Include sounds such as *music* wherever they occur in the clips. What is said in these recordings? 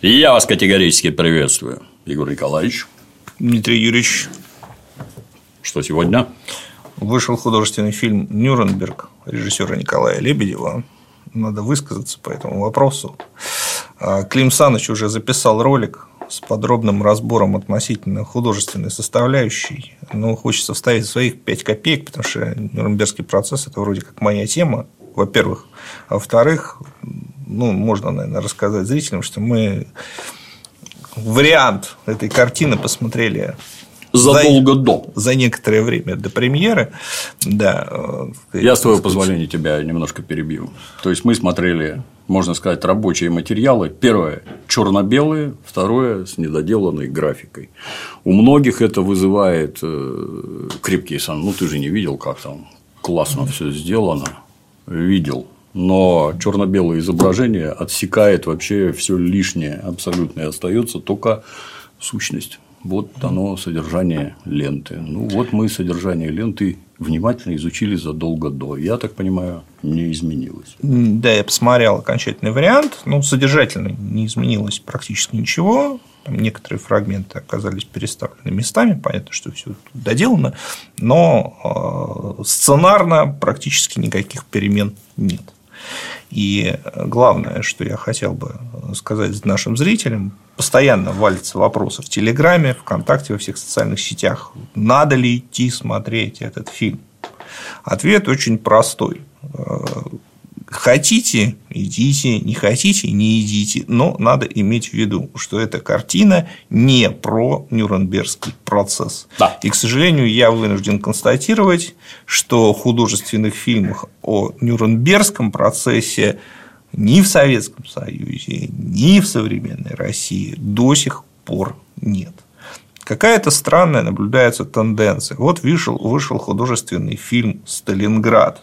Я вас категорически приветствую, Егор Николаевич. Дмитрий Юрьевич. Что сегодня? Вышел художественный фильм «Нюрнберг» режиссера Николая Лебедева. Надо высказаться по этому вопросу. А, Клим Саныч уже записал ролик с подробным разбором относительно художественной составляющей. Но хочется вставить своих 5 копеек, потому что Нюрнбергский процесс – это вроде как моя тема, во-первых. А во-вторых, ну, можно, наверное, рассказать зрителям, что мы вариант этой картины посмотрели задолго за, до. За некоторое время до премьеры. Да. Э, Я, с твоего позволения, тебя немножко перебью. То есть, мы смотрели, можно сказать, рабочие материалы. Первое – черно-белые, второе – с недоделанной графикой. У многих это вызывает э, крепкие сон. Ну, ты же не видел, как там классно все сделано. Видел но черно-белое изображение отсекает вообще все лишнее абсолютно и остается только сущность. Вот оно содержание ленты. Ну вот мы содержание ленты внимательно изучили задолго до. Я так понимаю, не изменилось. Да, я посмотрел окончательный вариант. Ну, содержательно не изменилось практически ничего. Там некоторые фрагменты оказались переставлены местами. Понятно, что все доделано, но э, сценарно практически никаких перемен нет. И главное, что я хотел бы сказать нашим зрителям, постоянно валятся вопросы в Телеграме, ВКонтакте, во всех социальных сетях. Надо ли идти смотреть этот фильм? Ответ очень простой. Хотите – идите, не хотите – не идите, но надо иметь в виду, что эта картина не про Нюрнбергский процесс. Да. И, к сожалению, я вынужден констатировать, что в художественных фильмах о Нюрнбергском процессе ни в Советском Союзе, ни в современной России до сих пор нет. Какая-то странная наблюдается тенденция. Вот вышел, вышел художественный фильм «Сталинград»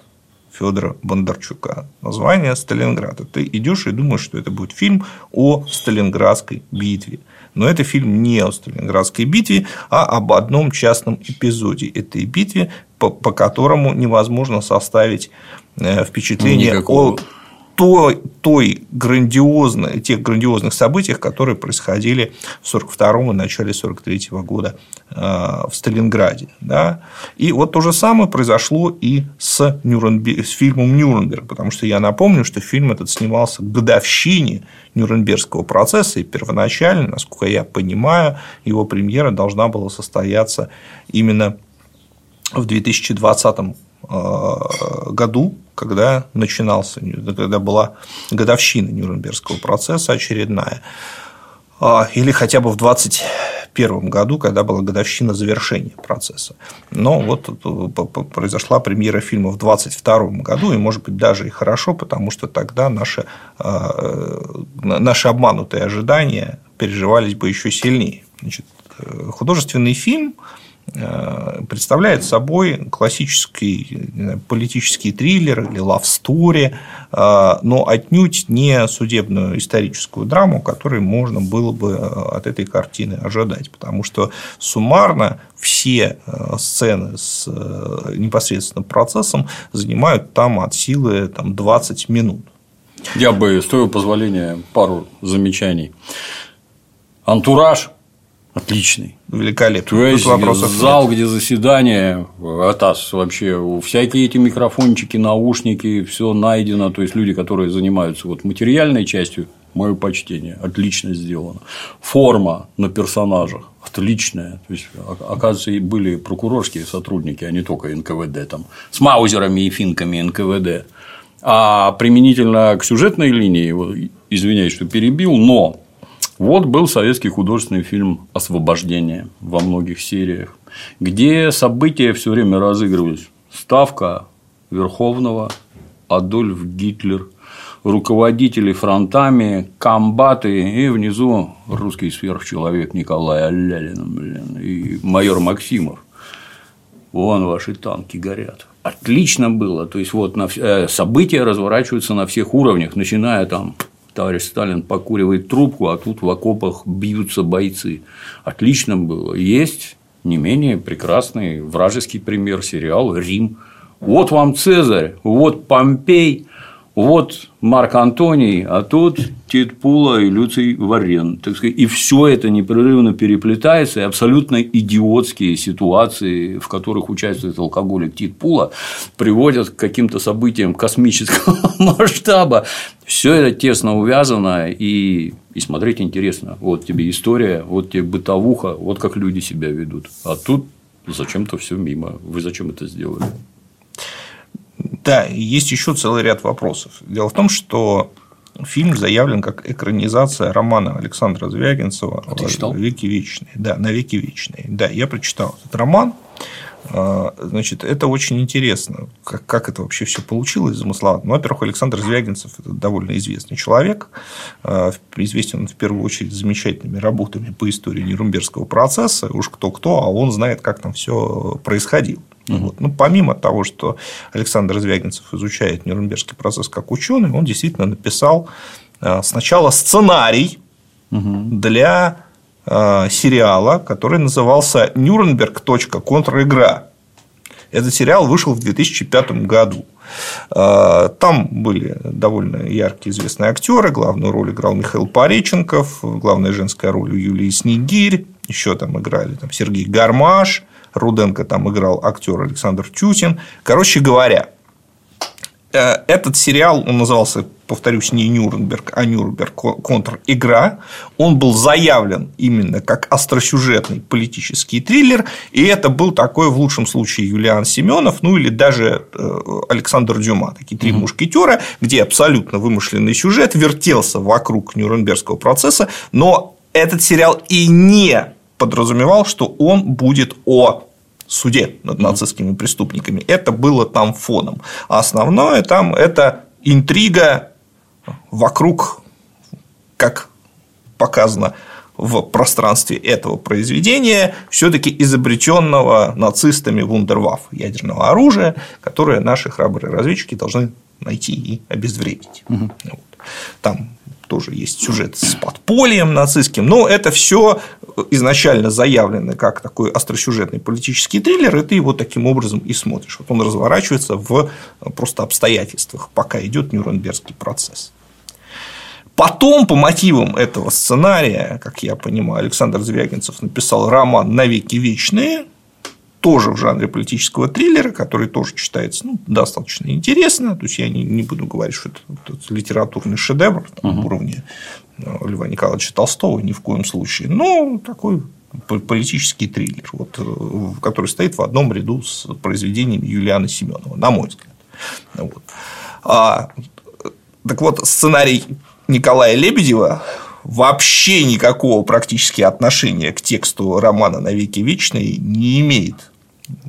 Федора Бондарчука. Название Сталинград. Ты идешь и думаешь, что это будет фильм о Сталинградской битве. Но это фильм не о Сталинградской битве, а об одном частном эпизоде этой битвы, по, по которому невозможно составить э, впечатление Никакого. о той, той грандиозной, тех грандиозных событиях, которые происходили в 1942 и начале 1943 года э, в Сталинграде. Да? И вот то же самое произошло и с, Нюрнберг, с фильмом «Нюрнберг», потому что я напомню, что фильм этот снимался к годовщине Нюрнбергского процесса, и первоначально, насколько я понимаю, его премьера должна была состояться именно в 2020 э, году, когда начинался, когда была годовщина Нюрнбергского процесса очередная, а, или хотя бы в 2021 году, когда была годовщина завершения процесса. Но вот произошла премьера фильма в 2022 году, и, может быть, даже и хорошо, потому что тогда наши, а, наши обманутые ожидания переживались бы еще сильнее. Значит, э, художественный фильм Э, представляет собой классический политический триллер или story, э, но отнюдь не судебную историческую драму, которую можно было бы э, от этой картины ожидать, потому что суммарно все сцены с непосредственным процессом занимают там от силы там, 20 минут. Я бы, с твоего позволения, пару замечаний. Антураж Отличный. Великолепный. То есть зал, нет. где заседание, АТАС вообще, всякие эти микрофончики, наушники, все найдено. То есть люди, которые занимаются вот материальной частью, мое почтение, отлично сделано. Форма на персонажах отличная. То есть, оказывается, были прокурорские сотрудники, а не только НКВД, там, с маузерами и финками НКВД. А применительно к сюжетной линии, извиняюсь, что перебил, но вот был советский художественный фильм «Освобождение» во многих сериях, где события все время разыгрывались. Ставка Верховного, Адольф Гитлер, руководители фронтами, комбаты и внизу русский сверхчеловек Николай Алялин блин, и майор Максимов. Вон ваши танки горят. Отлично было. То есть, вот на... Э, события разворачиваются на всех уровнях, начиная там товарищ Сталин покуривает трубку, а тут в окопах бьются бойцы. Отлично было. Есть не менее прекрасный вражеский пример сериал «Рим». Вот вам Цезарь, вот Помпей, вот Марк Антоний, а тут Тит Пула и Люций Варен. Так сказать, и все это непрерывно переплетается, и абсолютно идиотские ситуации, в которых участвует алкоголик Тит Пула, приводят к каким-то событиям космического *laughs* масштаба. Все это тесно увязано, и, и смотреть интересно. Вот тебе история, вот тебе бытовуха, вот как люди себя ведут. А тут зачем-то все мимо. Вы зачем это сделали? Да, есть еще целый ряд вопросов. Дело в том, что фильм заявлен как экранизация романа Александра Звягинцева а ты читал? «Веки вечные». Да, на «Веки вечные». Да, я прочитал этот роман. А, значит, это очень интересно, как, как это вообще все получилось замысловато. Ну, во-первых, Александр Звягинцев – это довольно известный человек, а, известен он в первую очередь замечательными работами по истории Нюрнбергского процесса, уж кто-кто, а он знает, как там все происходило. Угу. Вот. Ну, помимо того, что Александр Звягинцев изучает Нюрнбергский процесс как ученый, он действительно написал а, сначала сценарий угу. для а, сериала, который назывался Нюрнберг. Контр-игра. Этот сериал вышел в 2005 году. А, там были довольно яркие известные актеры. Главную роль играл Михаил Пореченков, главная женская роль у Юлии Снегирь. Еще там играли там, Сергей Гармаш, Руденко там играл актер Александр Тютин. Короче говоря, э, этот сериал, он назывался, повторюсь, не Нюрнберг, а Нюрнберг контр-игра. Он был заявлен именно как остросюжетный политический триллер, и это был такой, в лучшем случае, Юлиан Семенов, ну или даже э, Александр Дюма, такие три мушкетера, где абсолютно вымышленный сюжет вертелся вокруг Нюрнбергского процесса, но этот сериал и не подразумевал, что он будет о суде над нацистскими преступниками. Это было там фоном. А основное там это интрига вокруг, как показано в пространстве этого произведения, все-таки изобретенного нацистами вундерваф ядерного оружия, которое наши храбрые разведчики должны найти и обезвредить. Угу. Вот. Там тоже есть сюжет с подпольем нацистским, но это все изначально заявлено как такой остросюжетный политический триллер, и ты его таким образом и смотришь. Вот он разворачивается в просто обстоятельствах, пока идет Нюрнбергский процесс. Потом, по мотивам этого сценария, как я понимаю, Александр Звягинцев написал роман «Навеки вечные», тоже в жанре политического триллера, который тоже читается ну, достаточно интересно. То есть я не, не буду говорить, что это, это литературный шедевр там, uh-huh. уровня э, Льва Николаевича Толстого ни в коем случае. Но такой политический триллер, вот, э, который стоит в одном ряду с произведениями Юлиана Семенова, на мой взгляд. Вот. А, так вот, сценарий Николая Лебедева вообще никакого практически отношения к тексту романа «Навеки вечные» не имеет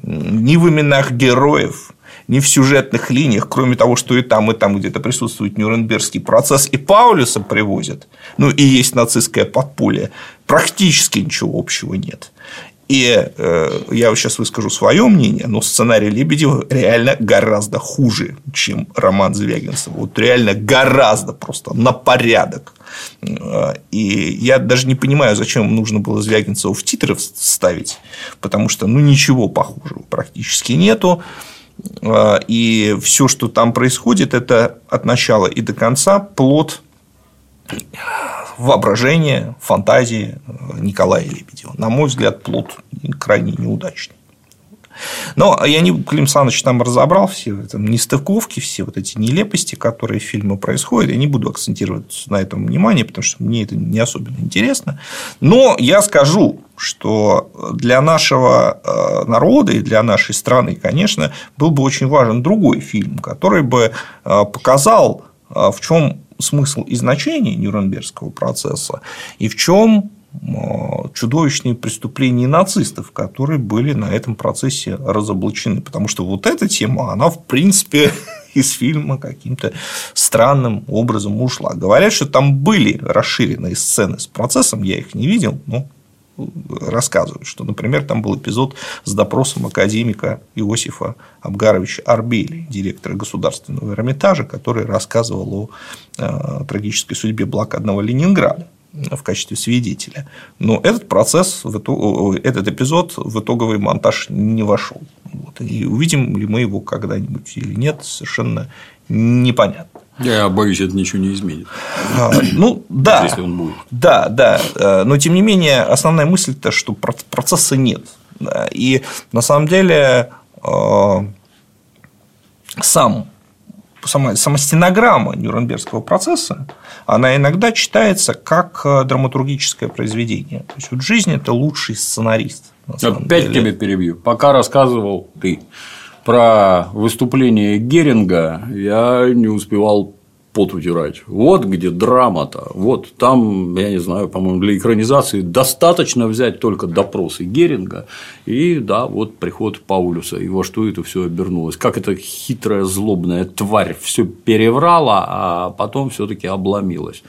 ни в именах героев, ни в сюжетных линиях, кроме того, что и там, и там где-то присутствует Нюрнбергский процесс, и Паулюса привозят, ну и есть нацистское подполье, практически ничего общего нет. И э, я сейчас выскажу свое мнение, но сценарий Лебедева реально гораздо хуже, чем роман Звягинцева. Вот реально гораздо просто на порядок. Э, и я даже не понимаю, зачем нужно было Звягинцева в титры ставить, потому что ну ничего похожего практически нету. Э, и все, что там происходит, это от начала и до конца плод воображение, фантазии Николая Лебедева. На мой взгляд, плод крайне неудачный. Но я не, Клим Саныч там разобрал все это нестыковки, все вот эти нелепости, которые в фильме происходят. Я не буду акцентировать на этом внимание, потому что мне это не особенно интересно. Но я скажу, что для нашего э, народа и для нашей страны, конечно, был бы очень важен другой фильм, который бы э, показал, э, в чем смысл и значение Нюрнбергского процесса и в чем чудовищные преступления нацистов, которые были на этом процессе разоблачены. Потому что вот эта тема, она, в принципе, *laughs* из фильма каким-то странным образом ушла. Говорят, что там были расширенные сцены с процессом, я их не видел, но рассказывают, что, например, там был эпизод с допросом академика Иосифа Абгаровича Арбели, директора Государственного Эрмитажа, который рассказывал о э, трагической судьбе блокадного Ленинграда в качестве свидетеля. Но этот процесс, этот эпизод в итоговый монтаж не вошел. Вот. И увидим ли мы его когда-нибудь или нет, совершенно непонятно. Я боюсь, это ничего не изменит. А, ну, да. Если он будет. Да, да. Э, но, тем не менее, основная мысль-то, что процесса нет. И на самом деле э, сам сама, сама стенограмма Нюрнбергского процесса, она иногда читается как э, драматургическое произведение. То есть, вот жизнь – это лучший сценарист. Опять деле. тебя перебью. Пока рассказывал ты про выступление Геринга, я не успевал пот утирать. Вот где драма-то. Вот там, я не знаю, по-моему, для экранизации достаточно взять только допросы Геринга, и да, вот приход Паулюса, и во что это все обернулось. Как эта хитрая, злобная тварь все переврала, а потом все-таки обломилась.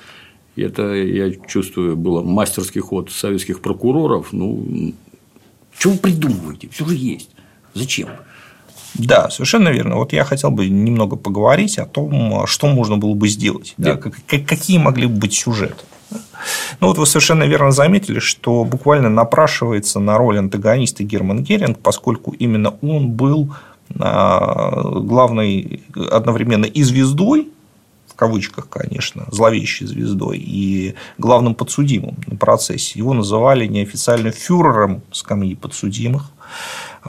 И это, я чувствую, было мастерский ход советских прокуроров. Ну, что вы придумываете? Все же есть. Зачем? Да, совершенно верно. Вот я хотел бы немного поговорить о том, что можно было бы сделать, да. Да, какие могли бы быть сюжеты. Ну вот вы совершенно верно заметили, что буквально напрашивается на роль антагониста Герман Геринг, поскольку именно он был а, главной одновременно и звездой, в кавычках, конечно, зловещей звездой, и главным подсудимым на процессе. Его называли неофициально фюрером скамьи подсудимых.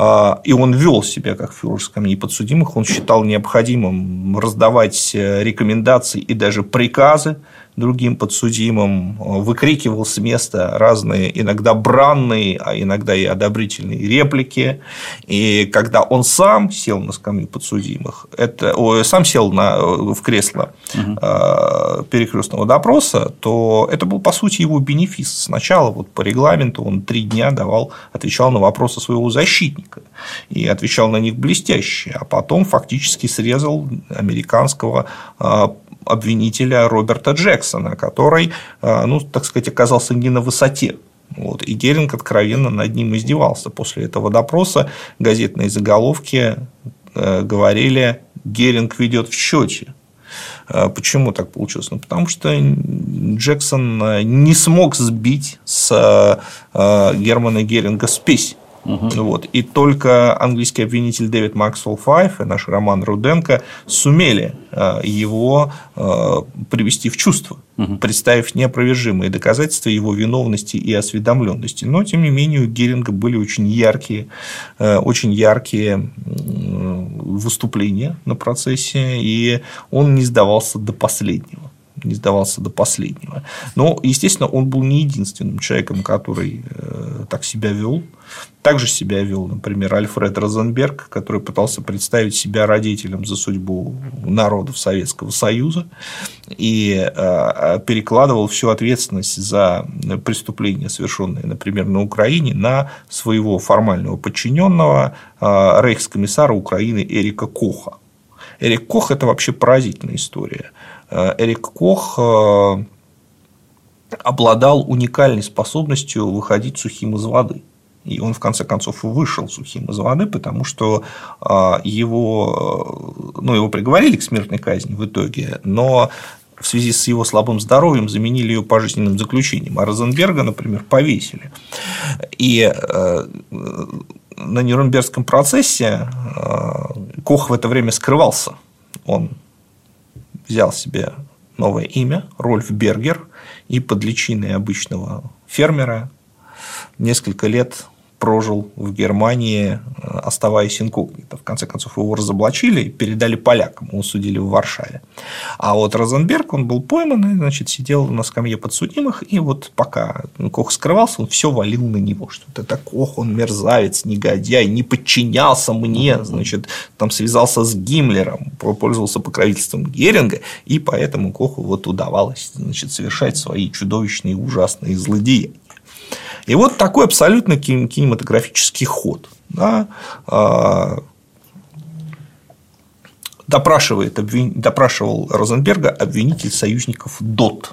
А, и он вел себя как фюрер скамьи подсудимых, он считал необходимым раздавать э, рекомендации и даже приказы другим подсудимым, выкрикивал с места разные, иногда бранные, а иногда и одобрительные реплики. И когда он сам сел на скамью подсудимых, это, о, сам сел на, в кресло угу. э, перекрестного допроса, то это был, по сути, его бенефис. Сначала вот по регламенту он три дня давал, отвечал на вопросы своего защитника и отвечал на них блестяще, а потом фактически срезал американского обвинителя Роберта Джексона, который, а, ну, так сказать, оказался не на высоте. Вот. И Геринг откровенно над ним издевался. После этого допроса газетные заголовки э, говорили «Геринг ведет в счете». А почему так получилось? Ну, потому что Джексон э, не смог сбить с э, Германа Геринга спесь. Угу. Вот. И только английский обвинитель Дэвид Максвелл Файф и наш Роман Руденко сумели э, его э, привести в чувство, угу. представив неопровержимые доказательства его виновности и осведомленности. Но, тем не менее, у Геринга были очень яркие, э, очень яркие выступления на процессе, и он не сдавался до последнего не сдавался до последнего. Но, естественно, он был не единственным человеком, который э, так себя вел. Также себя вел, например, Альфред Розенберг, который пытался представить себя родителем за судьбу народов Советского Союза и э, перекладывал всю ответственность за преступления, совершенные, например, на Украине, на своего формального подчиненного э, рейхскомиссара Украины Эрика Коха. Эрик Кох – это вообще поразительная история. Э, Эрик Кох э, обладал уникальной способностью выходить сухим из воды. И он, в конце концов, вышел сухим из воды, потому что э, его, ну, его приговорили к смертной казни в итоге, но в связи с его слабым здоровьем заменили ее пожизненным заключением, а Розенберга, например, повесили. И на Нюрнбергском процессе Кох в это время скрывался. Он взял себе новое имя, Рольф Бергер, и под личиной обычного фермера несколько лет прожил в Германии, э, оставаясь инкогнито. В конце концов, его разоблачили и передали полякам, его судили в Варшаве. А вот Розенберг, он был пойман, и, значит, сидел на скамье подсудимых, и вот пока Кох скрывался, он все валил на него, что это Кох, он мерзавец, негодяй, не подчинялся мне, значит, там связался с Гиммлером, пользовался покровительством Геринга, и поэтому Коху вот удавалось значит, совершать свои чудовищные ужасные злодеяния. И вот такой абсолютно кинематографический ход. Да, а, допрашивает, допрашивал Розенберга обвинитель союзников ДОТ.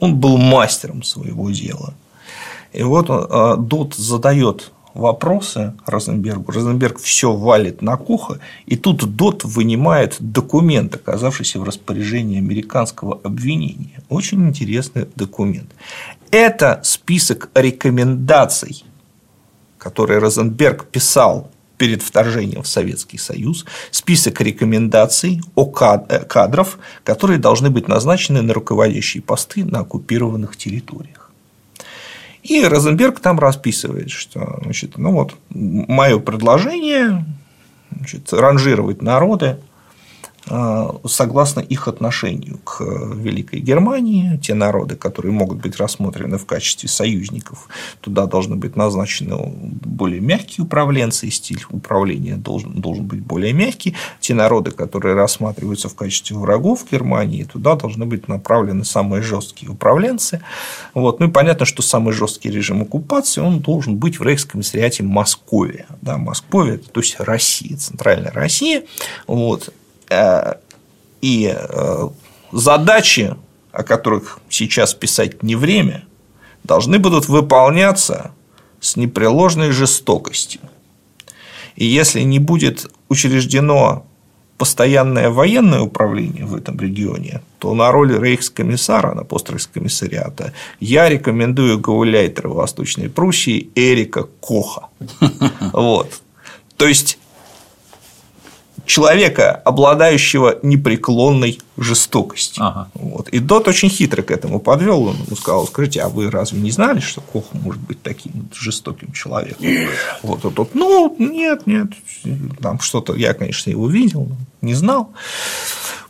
Он был мастером своего дела. И вот а, Дот задает вопросы Розенбергу. Розенберг все валит на кухо, и тут Дот вынимает документ, оказавшийся в распоряжении американского обвинения. Очень интересный документ. Это список рекомендаций, которые Розенберг писал перед вторжением в Советский Союз список рекомендаций о э, кадров, которые должны быть назначены на руководящие посты на оккупированных территориях. И Розенберг там расписывает, что значит, ну вот, мое предложение значит, ранжировать народы согласно их отношению к Великой Германии, те народы, которые могут быть рассмотрены в качестве союзников, туда должны быть назначены более мягкие управленцы, и стиль управления должен, должен быть более мягкий. Те народы, которые рассматриваются в качестве врагов Германии, туда должны быть направлены самые жесткие управленцы. Вот. Ну и понятно, что самый жесткий режим оккупации он должен быть в рейхскомиссариате Москве. Да, Москве, то есть Россия, центральная Россия. Вот. Э, и э, задачи, о которых сейчас писать не время, должны будут выполняться с непреложной жестокостью. И если не будет учреждено постоянное военное управление в этом регионе, то на роль рейхскомиссара, на пост рейхскомиссариата я рекомендую Гауляйтера Восточной Пруссии Эрика Коха. *laughs* Вот. То есть человека, обладающего непреклонной жестокостью. Ага. Вот. И Дот очень хитро к этому подвел. Он ему сказал: Скажите, а вы разве не знали, что Кох может быть таким жестоким человеком? Вот, вот, вот. Ну, нет, нет. Там что-то я, конечно, его видел, но не знал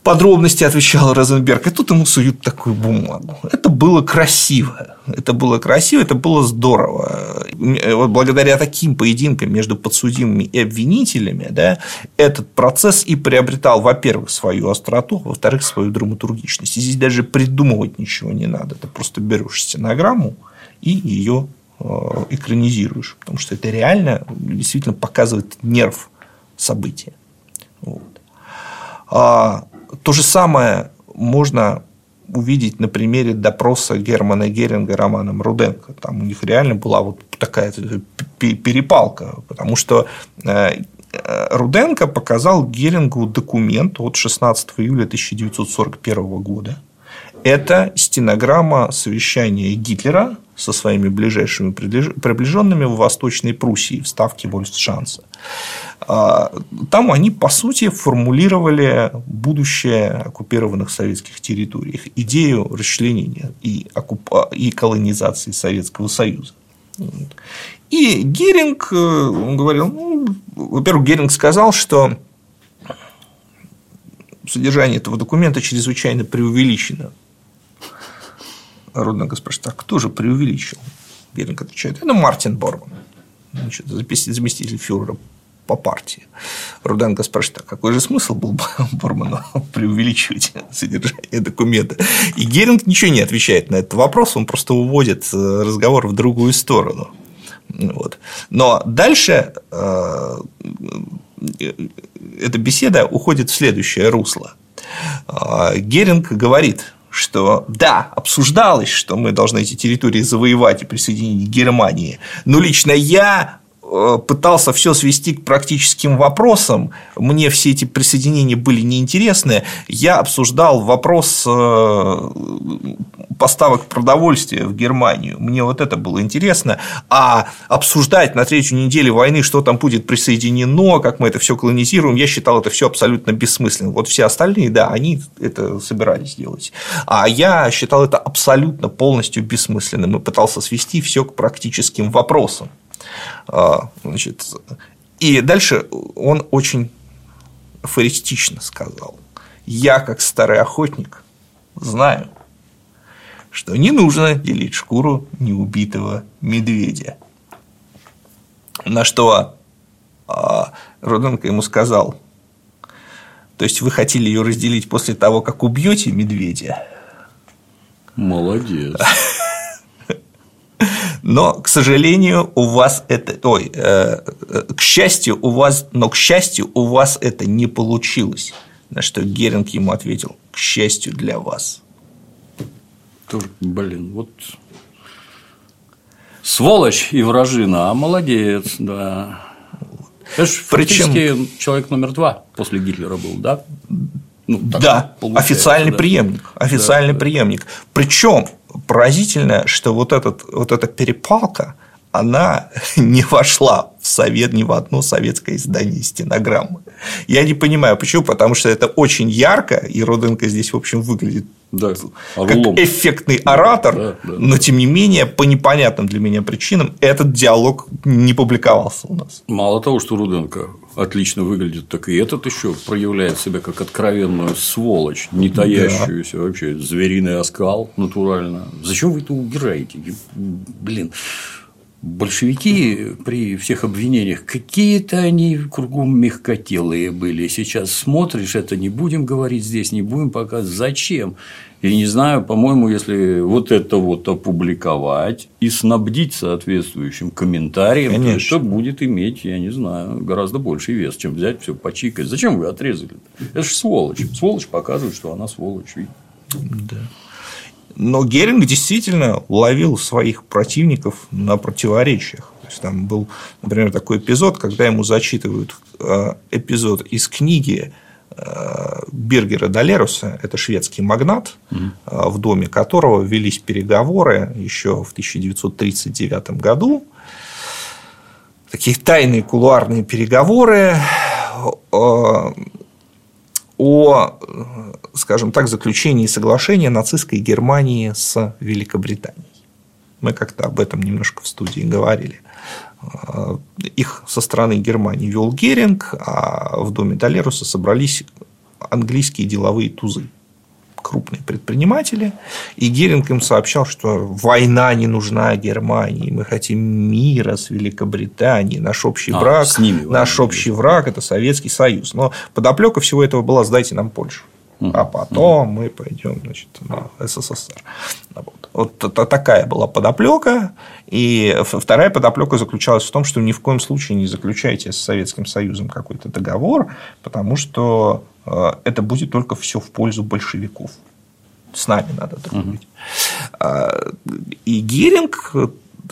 подробности отвечал Розенберг, и тут ему суют такую бумагу. Это было красиво. Это было красиво, это было здорово. Вот благодаря таким поединкам между подсудимыми и обвинителями да, этот процесс и приобретал, во-первых, свою остроту, во-вторых, свою драматургичность. И здесь даже придумывать ничего не надо. Ты просто берешь стенограмму и ее э, экранизируешь, потому что это реально действительно показывает нерв события. Вот. То же самое можно увидеть на примере допроса Германа Геринга Романом Руденко. Там у них реально была вот такая перепалка, потому что э, Руденко показал Герингу документ от 16 июля 1941 года. Это стенограмма совещания Гитлера со своими ближайшими приближенными в Восточной Пруссии в ставке Вольфшанса. А, там они, по сути, формулировали будущее оккупированных советских территорий, идею расчленения и, оккупа... и колонизации Советского Союза. И Геринг э, говорил, ну, во-первых, Геринг сказал, что содержание этого документа чрезвычайно преувеличено. Руденко спрашивает, а кто же преувеличил? Геринг отвечает, это Мартин Борман, значит, заместитель фюрера по партии. Руденко спрашивает, а какой же смысл был бы *laughs* Борману преувеличивать содержание документа? И Геринг ничего не отвечает на этот вопрос, он просто уводит э, разговор в другую сторону. Вот. Но дальше э, эта беседа уходит в следующее русло. Э, Геринг говорит, что да, обсуждалось, что мы должны эти территории завоевать и присоединить к Германии, но лично я пытался все свести к практическим вопросам. Мне все эти присоединения были неинтересны. Я обсуждал вопрос э, поставок продовольствия в Германию. Мне вот это было интересно. А обсуждать на третью неделю войны, что там будет присоединено, как мы это все колонизируем, я считал это все абсолютно бессмысленным. Вот все остальные, да, они это собирались делать. А я считал это абсолютно полностью бессмысленным и пытался свести все к практическим вопросам. А, значит, и дальше он очень афористично сказал. Я, как старый охотник, знаю, что не нужно делить шкуру неубитого медведя. На что а, Руденко ему сказал, то есть вы хотели ее разделить после того, как убьете медведя? Молодец. *laughs* Но, к сожалению, у вас это, ой, э, к счастью, у вас, но к счастью, у вас это не получилось. На что Геринг ему ответил: к счастью для вас. Тоже, блин, вот сволочь и вражина, а молодец, да. Это же Причем... человек номер два после Гитлера был, да? Ну, да, официальный да. преемник. Официальный да, преемник. Причем поразительно, что вот, этот, вот эта перепалка, она *laughs* не вошла в совет, ни в одно советское издание стенограммы. Я не понимаю, почему, потому что это очень ярко, и Руденко здесь, в общем, выглядит да, как эффектный оратор, да, да. но тем не менее, по непонятным для меня причинам, этот диалог не публиковался у нас. Мало того, что Руденко отлично выглядит, так и этот еще проявляет себя как откровенную сволочь, не таящуюся да. вообще, звериный оскал натурально. Зачем вы это убираете? Блин, большевики при всех обвинениях какие-то они кругом мягкотелые были. Сейчас смотришь, это не будем говорить здесь, не будем показывать. Зачем? И не знаю, по-моему, если вот это вот опубликовать и снабдить соответствующим комментарием, Конечно. то это будет иметь, я не знаю, гораздо больший вес, чем взять все почикать. Зачем вы отрезали? Это же сволочь. Сволочь показывает, что она сволочь. Да. Но Геринг действительно ловил своих противников на противоречиях. То есть там был, например, такой эпизод, когда ему зачитывают э, эпизод из книги э, Бергера Далеруса, это шведский магнат, угу. в доме которого велись переговоры еще в 1939 году. Такие тайные кулуарные переговоры о, скажем так, заключении соглашения нацистской Германии с Великобританией. Мы как-то об этом немножко в студии говорили. Их со стороны Германии вел Геринг, а в доме Толеруса собрались английские деловые тузы крупные предприниматели, и Геринг им сообщал, что война не нужна Германии, мы хотим мира с Великобританией, наш общий а, враг, с ними наш общий враг – это Советский Союз. Но подоплека всего этого была «сдайте нам Польшу» а потом мы пойдем значит, на СССР. Вот. вот такая была подоплека. И вторая подоплека заключалась в том, что ни в коем случае не заключайте с Советским Союзом какой-то договор, потому что это будет только все в пользу большевиков. С нами надо дружить. Угу. И Геринг,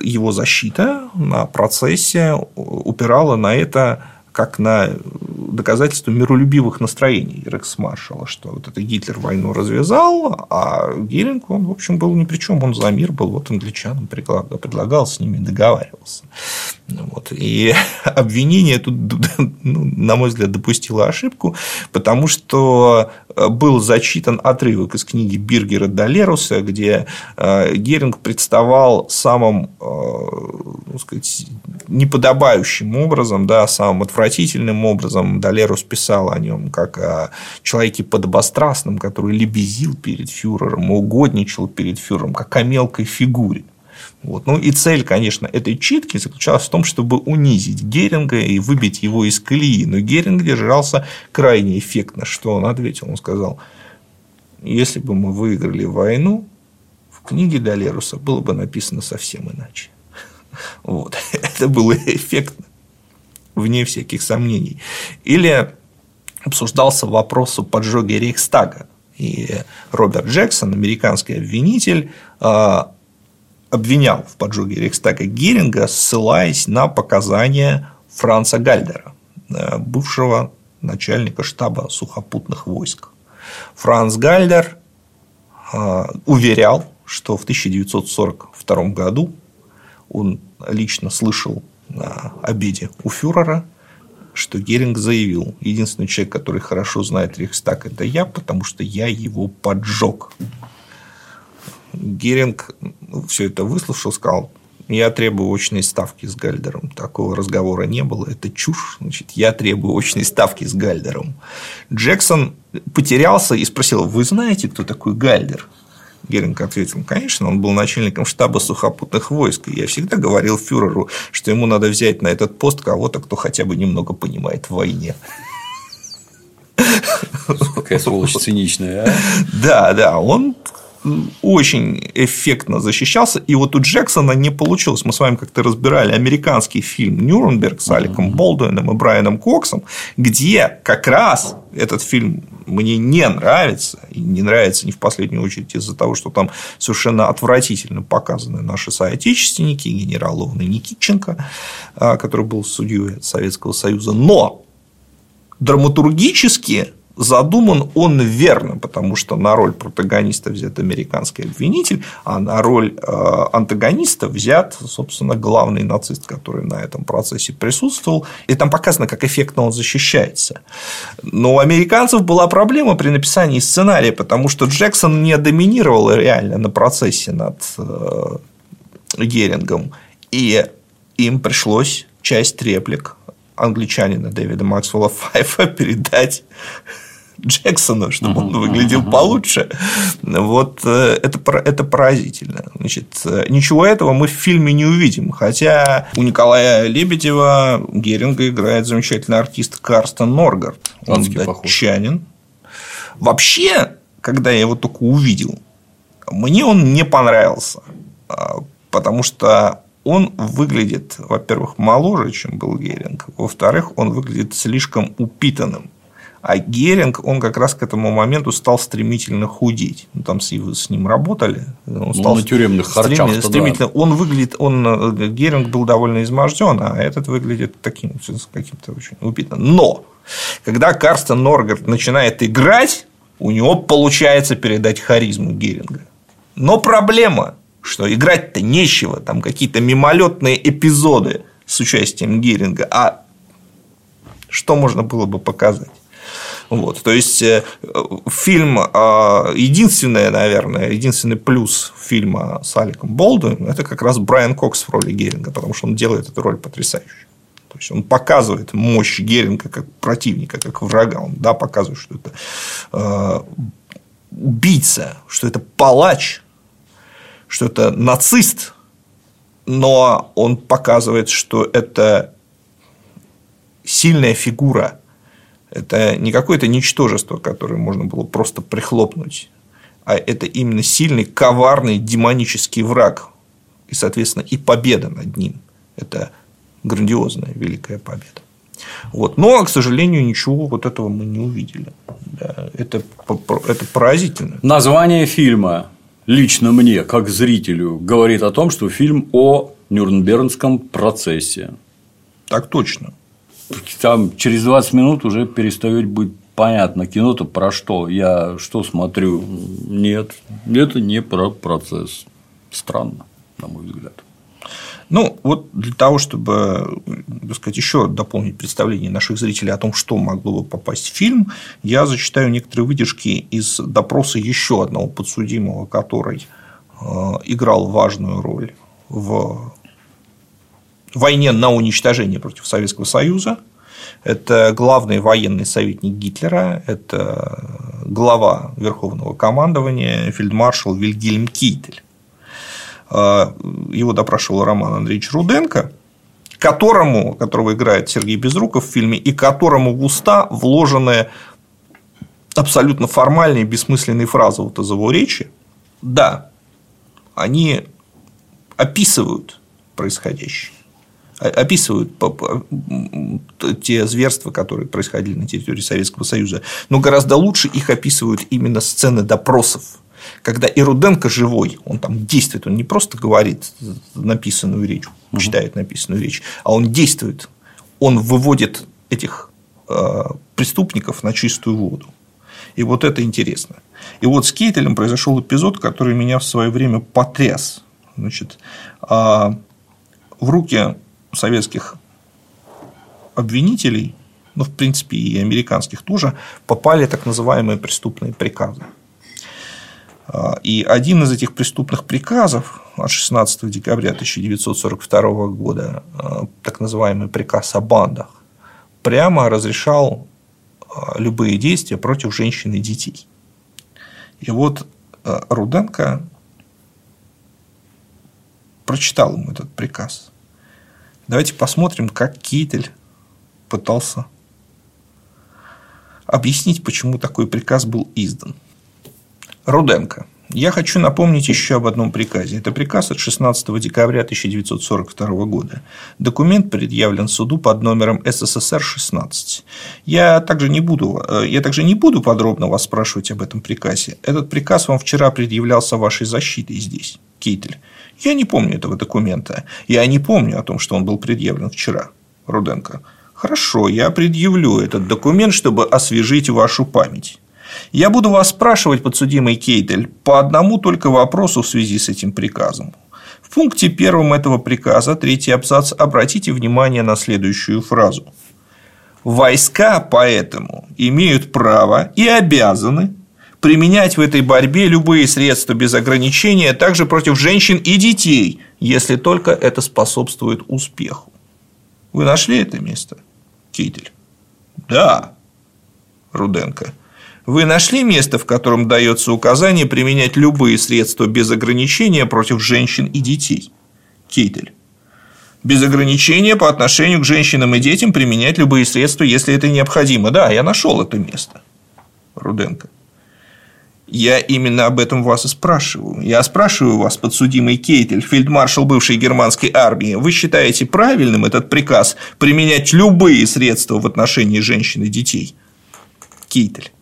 его защита на процессе упирала на это как на доказательство миролюбивых настроений Рекс-маршала, что вот это Гитлер войну развязал, а Геринг, он, в общем, был ни при чем, он за мир был, вот англичанам предлагал, с ними договаривался. Вот. И *laughs* обвинение тут, *laughs* ну, на мой взгляд, допустило ошибку, потому что был зачитан отрывок из книги Биргера Далеруса, где э, Геринг представал самым э, ну, сказать, неподобающим образом, да, самым отвратительным образом. Далерус писал о нем как о человеке подобострастном, который лебезил перед фюрером, угодничал перед фюрером, как о мелкой фигуре. Вот. Ну и цель, конечно, этой читки заключалась в том, чтобы унизить Геринга и выбить его из колеи. Но Геринг держался крайне эффектно. Что он ответил? Он сказал, если бы мы выиграли войну, в книге Далеруса было бы написано совсем иначе. *laughs* Вот. Это было эффектно, вне всяких сомнений. Или обсуждался вопрос о поджоге Рейхстага. И Роберт Джексон, американский обвинитель, а, обвинял в поджоге Рейхстага Геринга, ссылаясь на показания Франца Гальдера, э, бывшего начальника штаба сухопутных войск. Франц Гальдер э, уверял, что в 1942 году он лично слышал обеде у фюрера, что Геринг заявил, единственный человек, который хорошо знает Рейхстаг, это я, потому что я его поджег. Геринг все это выслушал, сказал, я требую очной ставки с Гальдером. Такого разговора не было. Это чушь. Значит, я требую очной ставки с Гальдером. Джексон потерялся и спросил, вы знаете, кто такой Гальдер? Геринг ответил, конечно, он был начальником штаба сухопутных войск. И я всегда говорил фюреру, что ему надо взять на этот пост кого-то, кто хотя бы немного понимает в войне. Какая сволочь циничная, а? Да, да, он очень эффектно защищался. И вот у Джексона не получилось. Мы с вами как-то разбирали американский фильм «Нюрнберг» с Аликом Болдуином и Брайаном Коксом, где как раз этот фильм мне не нравится, и не нравится не в последнюю очередь из-за того, что там совершенно отвратительно показаны наши соотечественники, генерал Ловный Никитченко, а, который был судьей Советского Союза, но драматургически задуман он верно, потому что на роль протагониста взят американский обвинитель, а на роль э, антагониста взят, собственно, главный нацист, который на этом процессе присутствовал. И там показано, как эффектно он защищается. Но у американцев была проблема при написании сценария, потому что Джексон не доминировал реально на процессе над э, Герингом. И им пришлось часть реплик англичанина Дэвида Максвелла Файфа *laughs* передать Джексону, чтобы он выглядел получше. Вот э, это, это поразительно. Значит, э, ничего этого мы в фильме не увидим. Хотя у Николая Лебедева Геринга играет замечательный артист Карстен Норгард. Он датчанин. Вообще, когда я его только увидел, мне он не понравился. А, потому что он выглядит, во-первых, моложе, чем был Геринг, во-вторых, он выглядит слишком упитанным. А Геринг, он как раз к этому моменту стал стремительно худеть. Ну, там с, с ним работали. Он ну, стал на тюремных харчах. Стремительно. Да. Он выглядит, он, э, Геринг был довольно изможден, а этот выглядит таким каким-то очень упитанным. Но когда Карстен Норгард начинает играть, у него получается передать харизму Геринга. Но проблема, что играть-то нечего, там какие-то мимолетные эпизоды с участием Геринга, а что можно было бы показать? Вот, то есть э, фильм а, единственное, наверное, единственный плюс фильма с Аликом Болдуином это как раз Брайан Кокс в роли Геринга, потому что он делает эту роль потрясающей. То есть он показывает мощь Геринга как противника, как врага. Он да, показывает, что это э, убийца, что это палач, что это нацист, но он показывает, что это сильная фигура, это не какое-то ничтожество, которое можно было просто прихлопнуть, а это именно сильный, коварный, демонический враг. И, соответственно, и победа над ним. Это грандиозная, великая победа. Вот. Но, к сожалению, ничего вот этого мы не увидели. Да, это, это поразительно. Название фильма лично мне, как зрителю, говорит о том, что фильм о Нюрнбергском процессе. Так точно там через 20 минут уже перестает быть понятно, кино-то про что, я что смотрю. Нет, это не про процесс. Странно, на мой взгляд. Ну, вот для того, чтобы так сказать, еще дополнить представление наших зрителей о том, что могло бы попасть в фильм, я зачитаю некоторые выдержки из допроса еще одного подсудимого, который э, играл важную роль в войне на уничтожение против Советского Союза. Это главный военный советник Гитлера, это глава Верховного командования, фельдмаршал Вильгельм Кейтель. А, его допрашивал Роман Андреевич Руденко, которому, которого играет Сергей Безруков в фильме, и которому в уста вложены абсолютно формальные бессмысленные фразы вот из его речи. Да, они описывают происходящее описывают те зверства, которые происходили на территории Советского Союза, но гораздо лучше их описывают именно сцены допросов. Когда и Руденко живой, он там действует, он не просто говорит написанную речь, читает написанную речь, а он действует, он выводит этих э, преступников на чистую воду. И вот это интересно. И вот с Кейтелем произошел эпизод, который меня в свое время потряс. Значит, а, в руки советских обвинителей, ну, в принципе, и американских тоже, попали так называемые преступные приказы. А, и один из этих преступных приказов от 16 декабря 1942 года, а, так называемый приказ о бандах, прямо разрешал а, любые действия против женщин и детей. И вот Руденко прочитал ему этот приказ. Давайте посмотрим, как Кейтель пытался объяснить, почему такой приказ был издан. Руденко. Я хочу напомнить еще об одном приказе. Это приказ от 16 декабря 1942 года. Документ предъявлен суду под номером СССР-16. Я также, не буду, э, я также не буду подробно вас спрашивать об этом приказе. Этот приказ вам вчера предъявлялся вашей защитой здесь, Кейтель. Я не помню этого документа. Я не помню о том, что он был предъявлен вчера. Руденко. Хорошо, я предъявлю этот документ, чтобы освежить вашу память. Я буду вас спрашивать, подсудимый Кейтель, по одному только вопросу в связи с этим приказом. В пункте первом этого приказа, третий абзац, обратите внимание на следующую фразу. Войска поэтому имеют право и обязаны применять в этой борьбе любые средства без ограничения также против женщин и детей, если только это способствует успеху. Вы нашли это место, Китель? Да. Руденко. Вы нашли место, в котором дается указание применять любые средства без ограничения против женщин и детей? Кейтель. Без ограничения по отношению к женщинам и детям применять любые средства, если это необходимо. Да, я нашел это место. Руденко. Я именно об этом вас и спрашиваю. Я спрашиваю вас, подсудимый Кейтель, фельдмаршал бывшей германской армии, вы считаете правильным этот приказ применять любые средства в отношении женщин и детей? Кейтель.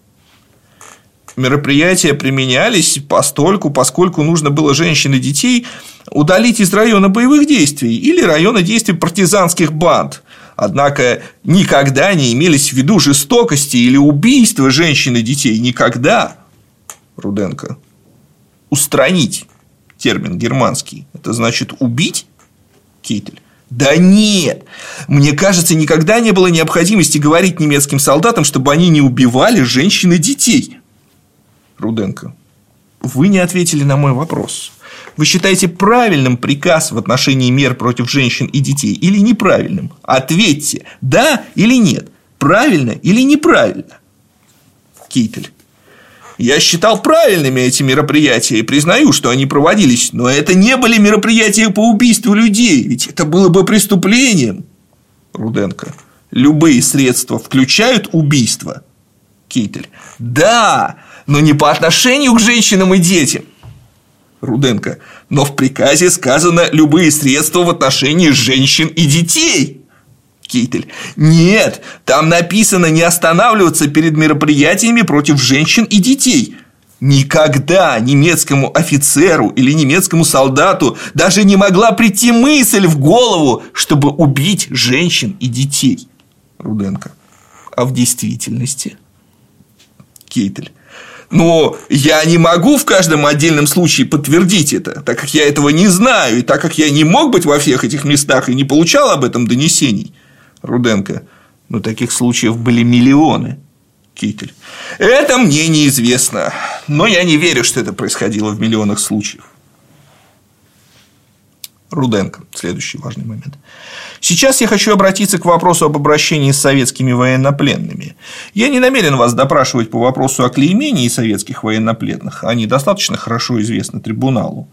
Мероприятия применялись постольку, поскольку нужно было женщин и детей удалить из района боевых действий или района действий партизанских банд. Однако никогда не имелись в виду жестокости или убийства женщин и детей. Никогда. Руденко. Устранить термин германский. Это значит убить Кейтель. Да нет! Мне кажется, никогда не было необходимости говорить немецким солдатам, чтобы они не убивали женщин и детей. Руденко. Вы не ответили на мой вопрос. Вы считаете правильным приказ в отношении мер против женщин и детей или неправильным? Ответьте, да или нет, правильно или неправильно. Кейтель. Я считал правильными эти мероприятия и признаю, что они проводились, но это не были мероприятия по убийству людей, ведь это было бы преступлением. Руденко. Любые средства включают убийство? Кейтель. Да, но не по отношению к женщинам и детям. Руденко. Но в приказе сказано любые средства в отношении женщин и детей. Кейтель. Нет, там написано не останавливаться перед мероприятиями против женщин и детей. Никогда немецкому офицеру или немецкому солдату даже не могла прийти мысль в голову, чтобы убить женщин и детей. Руденко. А в действительности? Кейтель. Но я не могу в каждом отдельном случае подтвердить это, так как я этого не знаю, и так как я не мог быть во всех этих местах и не получал об этом донесений. Руденко. Но таких случаев были миллионы. Китель. Это мне неизвестно, но я не верю, что это происходило в миллионах случаев. Руденко. Следующий важный момент. Сейчас я хочу обратиться к вопросу об обращении с советскими военнопленными. Я не намерен вас допрашивать по вопросу о клеймении советских военнопленных. Они достаточно хорошо известны трибуналу.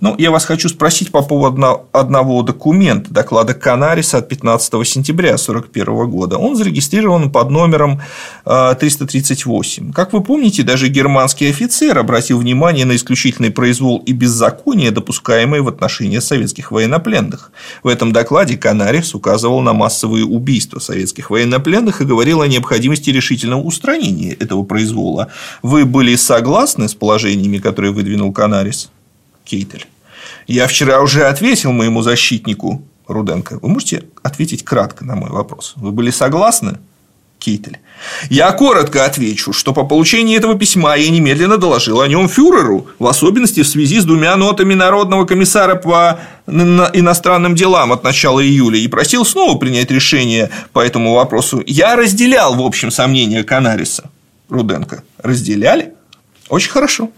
Ну, я вас хочу спросить по поводу одного документа, доклада Канариса от 15 сентября 1941 года. Он зарегистрирован под номером 338. Э, как вы помните, даже германский офицер обратил внимание на исключительный произвол и беззаконие, допускаемые в отношении советских военнопленных. В этом докладе Канарис указывал на массовые убийства советских военнопленных и говорил о необходимости решительного устранения этого произвола. Вы были согласны с положениями, которые выдвинул Канарис? Кейтель. Я вчера уже ответил моему защитнику Руденко. Вы можете ответить кратко на мой вопрос? Вы были согласны? Кейтель. Я коротко отвечу, что по получении этого письма я немедленно доложил о нем фюреру, в особенности в связи с двумя нотами Народного комиссара по иностранным делам от начала июля и просил снова принять решение по этому вопросу. Я разделял, в общем, сомнения Канариса. Руденко. Разделяли? Очень хорошо.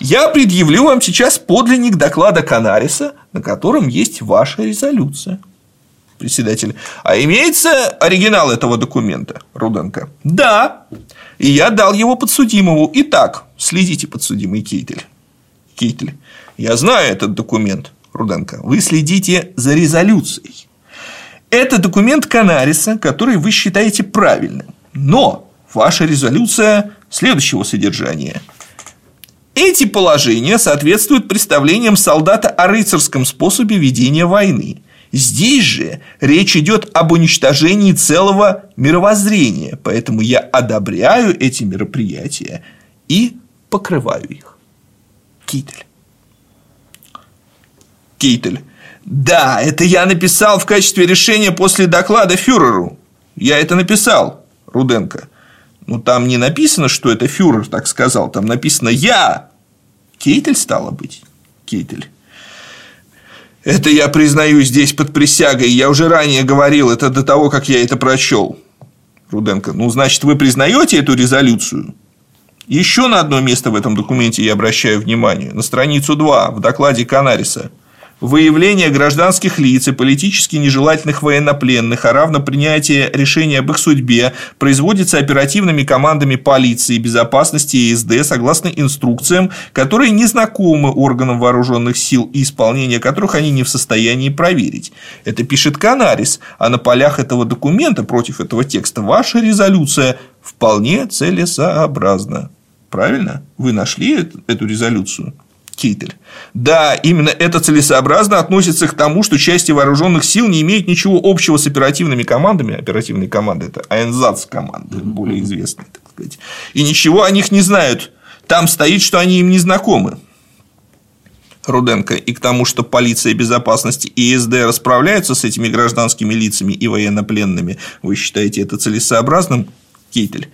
Я предъявлю вам сейчас подлинник доклада Канариса, на котором есть ваша резолюция. Председатель. А имеется оригинал этого документа, Руденко? Да. И я дал его подсудимому. Итак, следите, подсудимый Кейтель. Кейтель. Я знаю этот документ, Руденко. Вы следите за резолюцией. Это документ Канариса, который вы считаете правильным. Но ваша резолюция следующего содержания – эти положения соответствуют представлениям солдата о рыцарском способе ведения войны. Здесь же речь идет об уничтожении целого мировоззрения, поэтому я одобряю эти мероприятия и покрываю их. Китель. Китель. Да, это я написал в качестве решения после доклада фюреру. Я это написал, Руденко. Ну, там не написано, что это фюрер так сказал. Там написано «я». Кейтель стало быть. Кейтель. Это я признаю здесь под присягой. Я уже ранее говорил это до того, как я это прочел. Руденко. Ну, значит, вы признаете эту резолюцию? Еще на одно место в этом документе я обращаю внимание. На страницу 2 в докладе Канариса – выявление гражданских лиц и политически нежелательных военнопленных, а равно принятие решения об их судьбе производится оперативными командами полиции, безопасности и СД согласно инструкциям, которые не знакомы органам вооруженных сил и исполнение которых они не в состоянии проверить. Это пишет Канарис, а на полях этого документа против этого текста ваша резолюция вполне целесообразна. Правильно? Вы нашли эту резолюцию? Кейтель. Да, именно это целесообразно относится к тому, что части вооруженных сил не имеют ничего общего с оперативными командами. Оперативные команды – это АНЗАЦ команды, более известные, так сказать. И ничего о них не знают. Там стоит, что они им не знакомы. Руденко, и к тому, что полиция безопасности и СД расправляются с этими гражданскими лицами и военнопленными, вы считаете это целесообразным? Кейтель.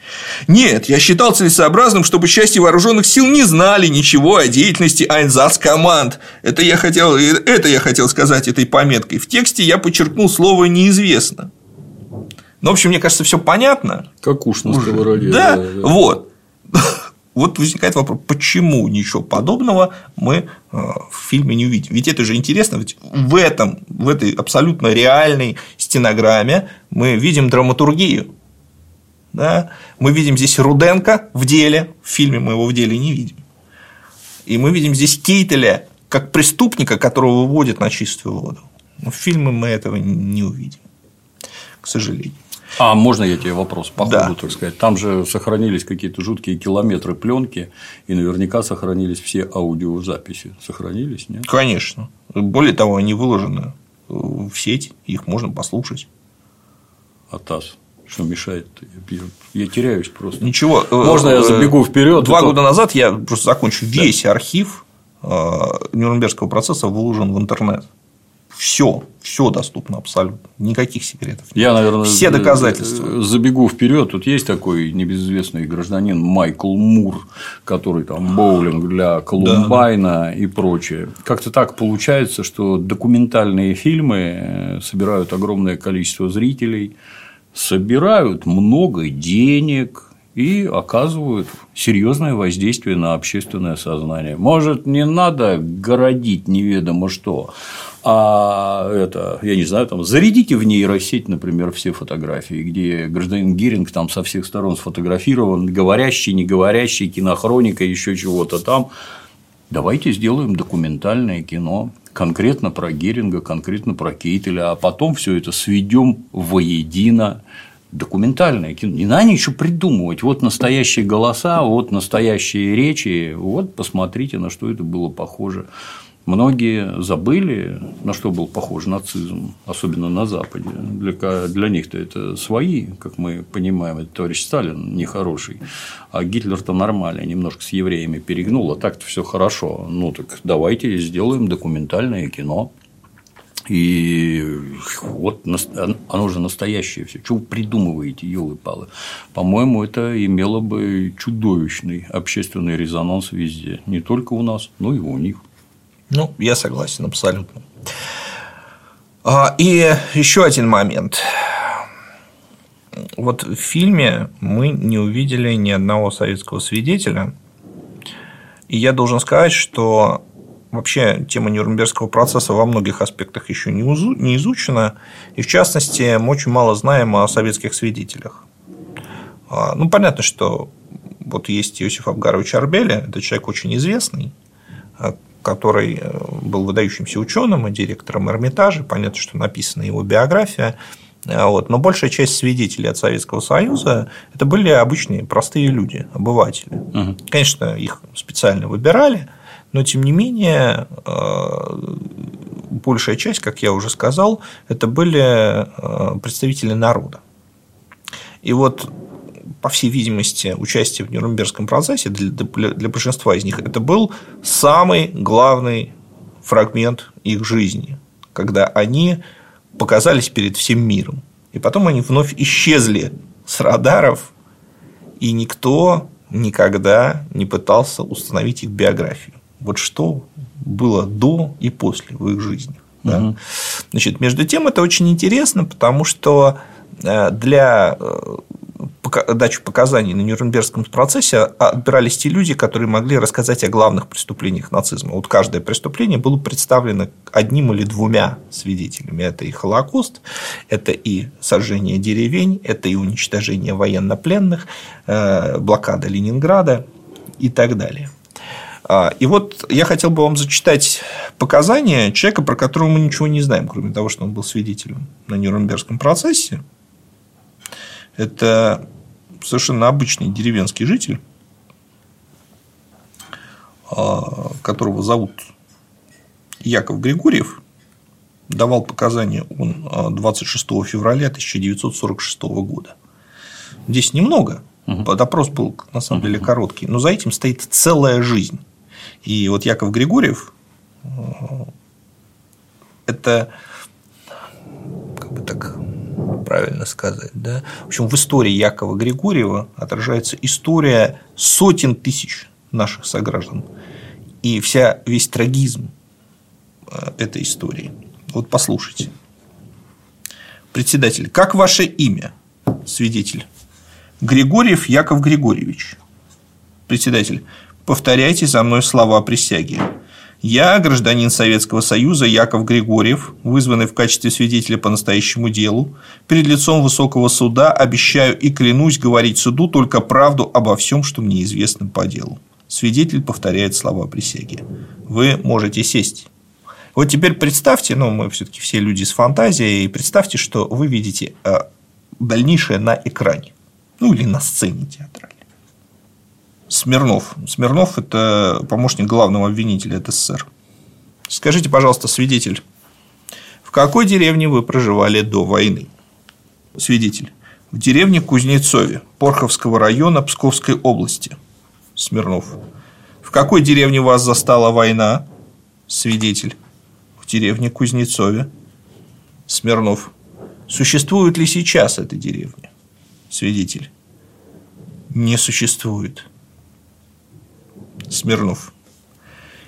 Нет, я считал целесообразным, чтобы части вооруженных сил не знали ничего о деятельности Айнзац команд. Это я хотел, это я хотел сказать этой пометкой. В тексте я подчеркнул слово неизвестно. Ну, в общем, мне кажется, все понятно. Как уж на сковороде. Да, да, да. вот. *laughs* Вот возникает вопрос, почему ничего подобного мы э, в фильме не увидим. Ведь это же интересно, ведь в этом, в этой абсолютно реальной стенограмме мы видим драматургию. Да? Мы видим здесь Руденко в деле, в фильме мы его в деле не видим. И мы видим здесь Кейтеля как преступника, которого выводят на чистую воду. Но в фильме мы этого не увидим, к сожалению. А можно я тебе вопрос по ходу, да. так сказать? Там же сохранились какие-то жуткие километры пленки, и наверняка сохранились все аудиозаписи. Сохранились, нет? Конечно. Более того, они выложены в сеть, их можно послушать. Атас. Что мешает? Я, я теряюсь просто. Ничего. Э, Можно я забегу вперед? Два года назад я просто закончу весь архив э, Нюрнбергского процесса выложен в интернет. Все, все доступно абсолютно. Никаких секретов. Я, наверное, все доказательства. Э, забегу вперед. Тут есть такой небезызвестный гражданин Майкл Мур, который там боулинг для Колумбайна да. и прочее. Как-то так получается, что документальные фильмы собирают огромное количество зрителей собирают много денег и оказывают серьезное воздействие на общественное сознание. Может, не надо городить неведомо что, а это, я не знаю, там, зарядите в нейросеть, например, все фотографии, где гражданин Геринг там со всех сторон сфотографирован, говорящий, не говорящий, кинохроника, еще чего-то там. Давайте сделаем документальное кино конкретно про Геринга, конкретно про Кейтеля, а потом все это сведем воедино документальное кино. Не надо ничего придумывать. Вот настоящие голоса, вот настоящие речи, вот посмотрите, на что это было похоже. Многие забыли, на что был похож нацизм, особенно на Западе. Для, для них-то это свои, как мы понимаем, это товарищ Сталин нехороший, а Гитлер-то нормальный, немножко с евреями перегнул, а так-то все хорошо. Ну так давайте сделаем документальное кино. И вот оно же настоящее все. Что вы придумываете, елы палы По-моему, это имело бы чудовищный общественный резонанс везде. Не только у нас, но и у них. Ну, я согласен абсолютно. А, и еще один момент. Вот в фильме мы не увидели ни одного советского свидетеля. И я должен сказать, что вообще тема Нюрнбергского процесса во многих аспектах еще не изучена. И в частности, мы очень мало знаем о советских свидетелях. А, ну, понятно, что вот есть Иосиф Абгарович Арбеля, это человек очень известный, а, который э, был выдающимся ученым и директором Эрмитажа. Понятно, что написана его биография. Э, вот. Но большая часть свидетелей от Советского Союза это были обычные простые люди, обыватели. Угу. Конечно, их специально выбирали, но тем не менее э, большая часть, как я уже сказал, это были представители народа. И вот по всей видимости, участие в Нюрнбергском процессе для, для большинства из них это был самый главный фрагмент их жизни, когда они показались перед всем миром. И потом они вновь исчезли с радаров, и никто никогда не пытался установить их биографию. Вот что было до и после в их жизни. Да? Угу. Значит, между тем, это очень интересно, потому что э, для э, дачу показаний на Нюрнбергском процессе отбирались те люди, которые могли рассказать о главных преступлениях нацизма. Вот каждое преступление было представлено одним или двумя свидетелями. Это и Холокост, это и сожжение деревень, это и уничтожение военнопленных, э, блокада Ленинграда и так далее. А, и вот я хотел бы вам зачитать показания человека, про которого мы ничего не знаем, кроме того, что он был свидетелем на Нюрнбергском процессе. Это совершенно обычный деревенский житель, а, которого зовут Яков Григорьев, давал показания он 26 а, февраля 1946 года. Здесь немного, угу. допрос был на самом деле короткий, но за этим стоит целая жизнь. И вот Яков Григорьев а, – это как бы так правильно сказать. Да? В общем, в истории Якова Григорьева отражается история сотен тысяч наших сограждан. И вся, весь трагизм э, этой истории. Вот послушайте. Председатель, как ваше имя? Свидетель. Григорьев Яков Григорьевич. Председатель, повторяйте за мной слова присяги. Я, гражданин Советского Союза Яков Григорьев, вызванный в качестве свидетеля по настоящему делу, перед лицом высокого суда обещаю и клянусь говорить суду только правду обо всем, что мне известно по делу. Свидетель повторяет слова присяги. Вы можете сесть. Вот теперь представьте, ну, мы все-таки все люди с фантазией, представьте, что вы видите э, дальнейшее на экране, ну или на сцене театральной. Смирнов. Смирнов – это помощник главного обвинителя СССР. Скажите, пожалуйста, свидетель, в какой деревне вы проживали до войны? Свидетель. В деревне Кузнецове Порховского района Псковской области. Смирнов. В какой деревне вас застала война? Свидетель. В деревне Кузнецове. Смирнов. Существует ли сейчас эта деревня? Свидетель. Не существует. Смирнов.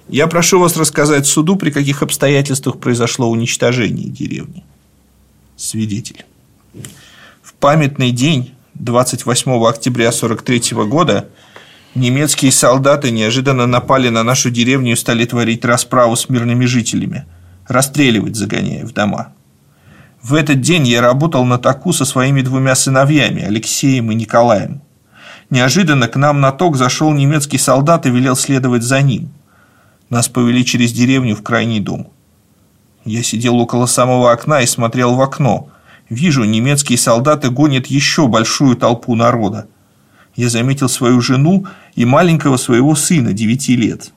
Я прошу вас рассказать суду, при каких обстоятельствах произошло уничтожение деревни. Свидетель. В памятный день 28 октября 1943 года немецкие солдаты неожиданно напали на нашу деревню и стали творить расправу с мирными жителями, расстреливать, загоняя в дома. В этот день я работал на таку со своими двумя сыновьями, Алексеем и Николаем. Неожиданно к нам на ток зашел немецкий солдат и велел следовать за ним. Нас повели через деревню в крайний дом. Я сидел около самого окна и смотрел в окно. Вижу, немецкие солдаты гонят еще большую толпу народа. Я заметил свою жену и маленького своего сына, девяти лет.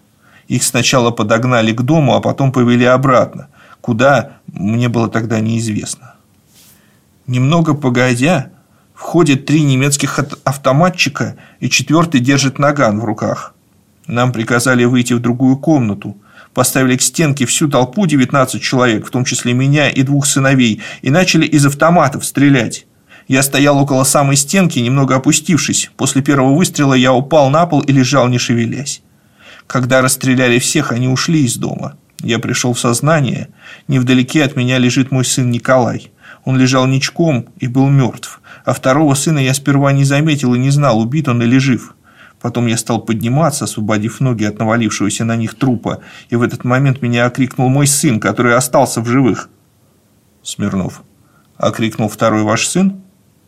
Их сначала подогнали к дому, а потом повели обратно. Куда, мне было тогда неизвестно. Немного погодя, Входят три немецких автоматчика, и четвертый держит наган в руках. Нам приказали выйти в другую комнату. Поставили к стенке всю толпу 19 человек, в том числе меня и двух сыновей, и начали из автоматов стрелять. Я стоял около самой стенки, немного опустившись. После первого выстрела я упал на пол и лежал, не шевелясь. Когда расстреляли всех, они ушли из дома. Я пришел в сознание. Невдалеке от меня лежит мой сын Николай. Он лежал ничком и был мертв а второго сына я сперва не заметил и не знал, убит он или жив. Потом я стал подниматься, освободив ноги от навалившегося на них трупа, и в этот момент меня окрикнул мой сын, который остался в живых. Смирнов. Окрикнул второй ваш сын?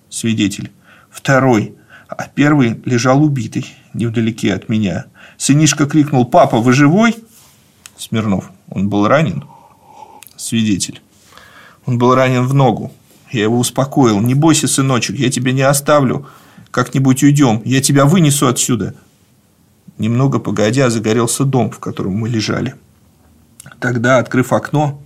Свидетель. Второй. А первый лежал убитый, невдалеке от меня. Сынишка крикнул «Папа, вы живой?» Смирнов. Он был ранен? Свидетель. Он был ранен в ногу. Я его успокоил. «Не бойся, сыночек, я тебя не оставлю. Как-нибудь уйдем. Я тебя вынесу отсюда». Немного погодя, загорелся дом, в котором мы лежали. Тогда, открыв окно,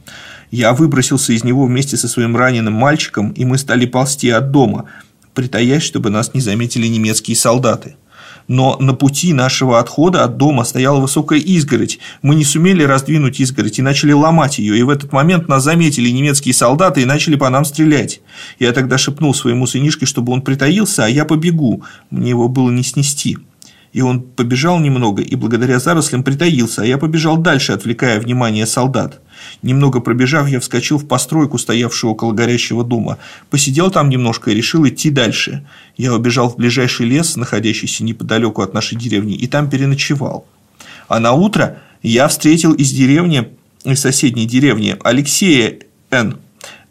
я выбросился из него вместе со своим раненым мальчиком, и мы стали ползти от дома, притаясь, чтобы нас не заметили немецкие солдаты. Но на пути нашего отхода от дома стояла высокая изгородь. Мы не сумели раздвинуть изгородь и начали ломать ее. И в этот момент нас заметили немецкие солдаты и начали по нам стрелять. Я тогда шепнул своему сынишке, чтобы он притаился, а я побегу. Мне его было не снести. И он побежал немного и благодаря зарослям притаился, а я побежал дальше, отвлекая внимание солдат. Немного пробежав, я вскочил в постройку, стоявшую около горящего дома. Посидел там немножко и решил идти дальше. Я убежал в ближайший лес, находящийся неподалеку от нашей деревни, и там переночевал. А на утро я встретил из деревни, из соседней деревни, Алексея Н.,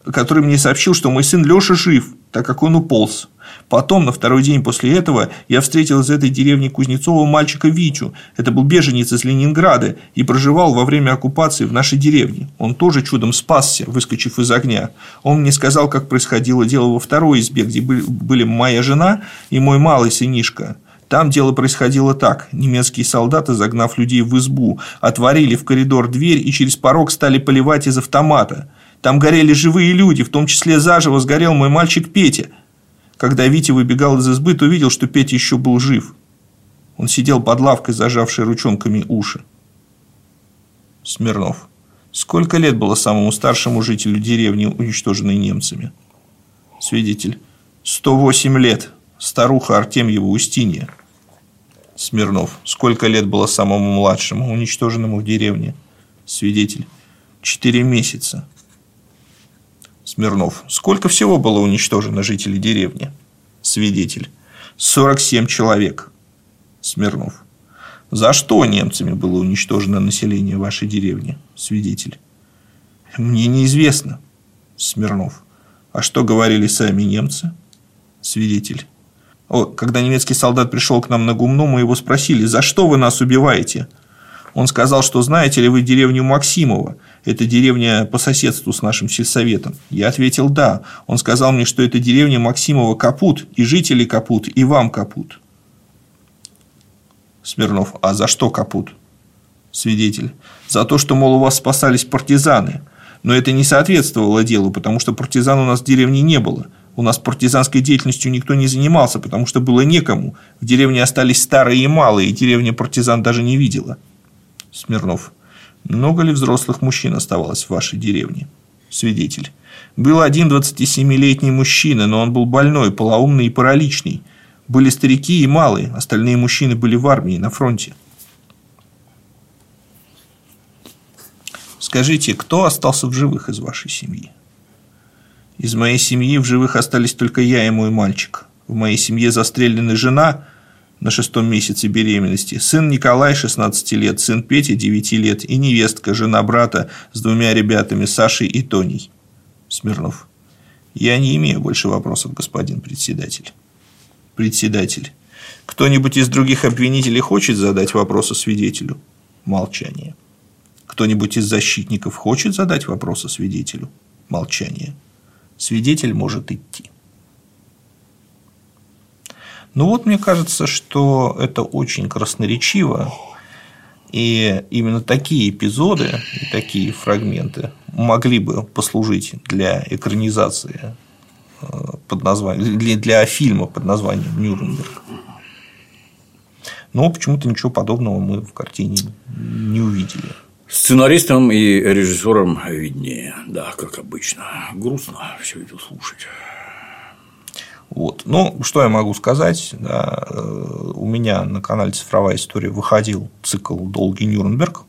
который мне сообщил, что мой сын Леша жив, так как он уполз. Потом, на второй день после этого, я встретил из этой деревни Кузнецова мальчика Витю. Это был беженец из Ленинграда и проживал во время оккупации в нашей деревне. Он тоже чудом спасся, выскочив из огня. Он мне сказал, как происходило дело во второй избе, где были моя жена и мой малый сынишка. Там дело происходило так. Немецкие солдаты, загнав людей в избу, отворили в коридор дверь и через порог стали поливать из автомата. Там горели живые люди, в том числе заживо сгорел мой мальчик Петя – когда Витя выбегал из избы, то увидел, что Петя еще был жив. Он сидел под лавкой, зажавший ручонками уши. Смирнов. Сколько лет было самому старшему жителю деревни, уничтоженной немцами? Свидетель. 108 лет. Старуха Артемьева Устинья. Смирнов. Сколько лет было самому младшему, уничтоженному в деревне? Свидетель. Четыре месяца. Смирнов. Сколько всего было уничтожено жителей деревни? Свидетель. 47 человек. Смирнов. За что немцами было уничтожено население вашей деревни? Свидетель. Мне неизвестно. Смирнов. А что говорили сами немцы? Свидетель. О, когда немецкий солдат пришел к нам на гумно, мы его спросили, за что вы нас убиваете? Он сказал, что знаете ли вы деревню Максимова? Это деревня по соседству с нашим сельсоветом. Я ответил «да». Он сказал мне, что это деревня Максимова Капут, и жители Капут, и вам Капут. Смирнов. А за что Капут? Свидетель. За то, что, мол, у вас спасались партизаны. Но это не соответствовало делу, потому что партизан у нас в деревне не было. У нас партизанской деятельностью никто не занимался, потому что было некому. В деревне остались старые и малые, и деревня партизан даже не видела. Смирнов. Много ли взрослых мужчин оставалось в вашей деревне? Свидетель. Был один 27-летний мужчина, но он был больной, полоумный и параличный. Были старики и малые, остальные мужчины были в армии, на фронте. Скажите, кто остался в живых из вашей семьи? Из моей семьи в живых остались только я и мой мальчик. В моей семье застрелены жена, на шестом месяце беременности, сын Николай, 16 лет, сын Петя, 9 лет, и невестка, жена брата с двумя ребятами, Сашей и Тоней. Смирнов. Я не имею больше вопросов, господин председатель. Председатель. Кто-нибудь из других обвинителей хочет задать вопросы свидетелю? Молчание. Кто-нибудь из защитников хочет задать вопросы свидетелю? Молчание. Свидетель может идти. Ну вот мне кажется, что это очень красноречиво, и именно такие эпизоды и такие фрагменты могли бы послужить для экранизации э, под названием, для, для фильма под названием Нюрнберг. Но почему-то ничего подобного мы в картине не увидели. Сценаристам и режиссерам виднее, да, как обычно. Грустно все это слушать. Вот. Ну, что я могу сказать? Да, э, у меня на канале «Цифровая история» выходил цикл «Долгий Нюрнберг».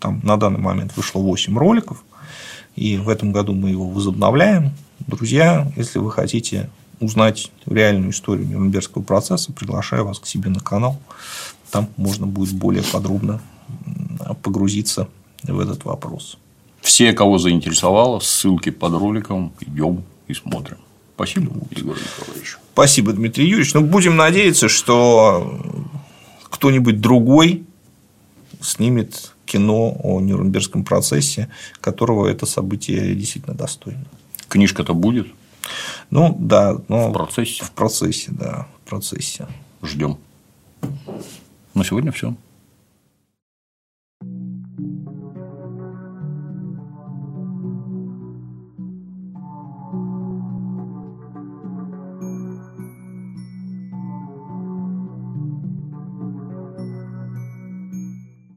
Там на данный момент вышло 8 роликов. И в этом году мы его возобновляем. Друзья, если вы хотите узнать реальную историю Нюрнбергского процесса, приглашаю вас к себе на канал. Там можно будет более подробно погрузиться в этот вопрос. Все, кого заинтересовало, ссылки под роликом, идем и смотрим. Спасибо, Егор Николаевич. Спасибо, Дмитрий Юрьевич. Ну, будем надеяться, что кто-нибудь другой снимет кино о Нюрнбергском процессе, которого это событие действительно достойно. Книжка-то будет? Ну, да. Но в процессе? В процессе, да. В процессе. Ждем. На сегодня все.